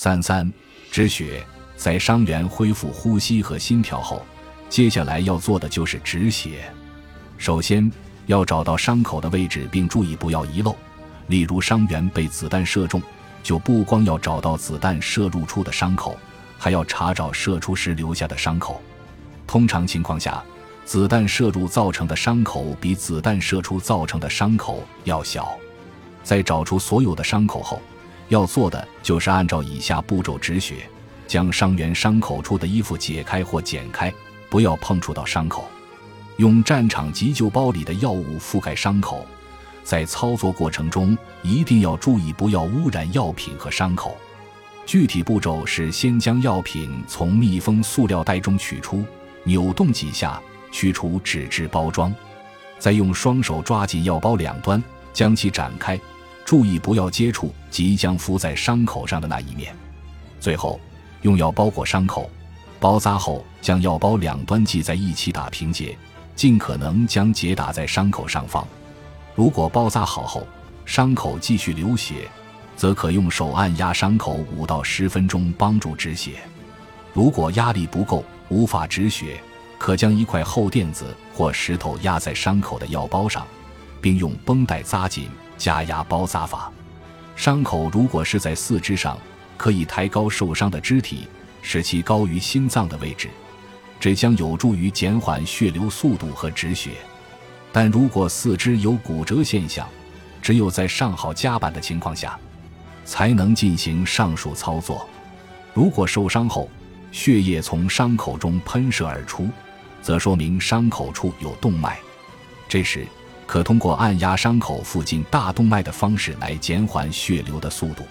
三三止血，在伤员恢复呼吸和心跳后，接下来要做的就是止血。首先要找到伤口的位置，并注意不要遗漏。例如，伤员被子弹射中，就不光要找到子弹射入处的伤口，还要查找射出时留下的伤口。通常情况下，子弹射入造成的伤口比子弹射出造成的伤口要小。在找出所有的伤口后，要做的就是按照以下步骤止血：将伤员伤口处的衣服解开或剪开，不要碰触到伤口；用战场急救包里的药物覆盖伤口。在操作过程中一定要注意不要污染药品和伤口。具体步骤是：先将药品从密封塑料袋中取出。扭动几下，去除纸质包装，再用双手抓紧药包两端，将其展开，注意不要接触即将敷在伤口上的那一面。最后，用药包裹伤口，包扎后将药包两端系在一起打平结，尽可能将结打在伤口上方。如果包扎好后，伤口继续流血，则可用手按压伤口五到十分钟，帮助止血。如果压力不够，无法止血，可将一块厚垫子或石头压在伤口的药包上，并用绷带扎紧，加压包扎法。伤口如果是在四肢上，可以抬高受伤的肢体，使其高于心脏的位置，这将有助于减缓血流速度和止血。但如果四肢有骨折现象，只有在上好夹板的情况下，才能进行上述操作。如果受伤后，血液从伤口中喷射而出，则说明伤口处有动脉。这时，可通过按压伤口附近大动脉的方式来减缓血流的速度。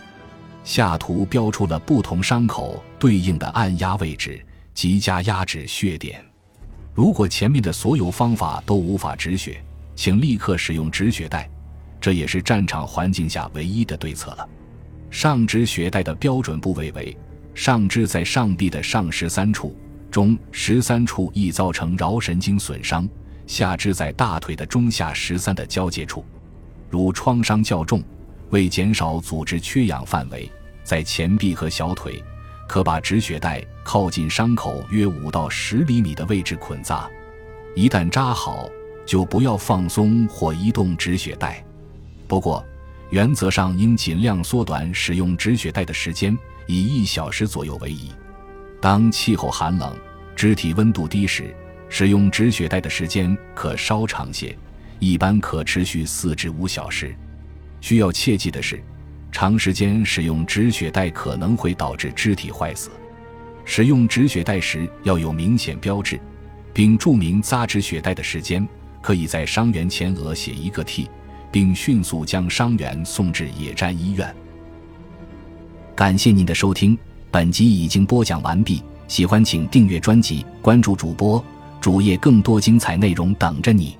下图标出了不同伤口对应的按压位置及加压止血点。如果前面的所有方法都无法止血，请立刻使用止血带，这也是战场环境下唯一的对策了。上止血带的标准部位为。上肢在上臂的上十三处，中十三处易造成桡神经损伤；下肢在大腿的中下十三的交界处，如创伤较重，为减少组织缺氧范围，在前臂和小腿，可把止血带靠近伤口约五到十厘米的位置捆扎。一旦扎好，就不要放松或移动止血带。不过，原则上应尽量缩短使用止血带的时间。以一小时左右为宜。当气候寒冷、肢体温度低时，使用止血带的时间可稍长些，一般可持续四至五小时。需要切记的是，长时间使用止血带可能会导致肢体坏死。使用止血带时要有明显标志，并注明扎止血带的时间。可以在伤员前额写一个 T，并迅速将伤员送至野战医院。感谢您的收听，本集已经播讲完毕。喜欢请订阅专辑，关注主播主页，更多精彩内容等着你。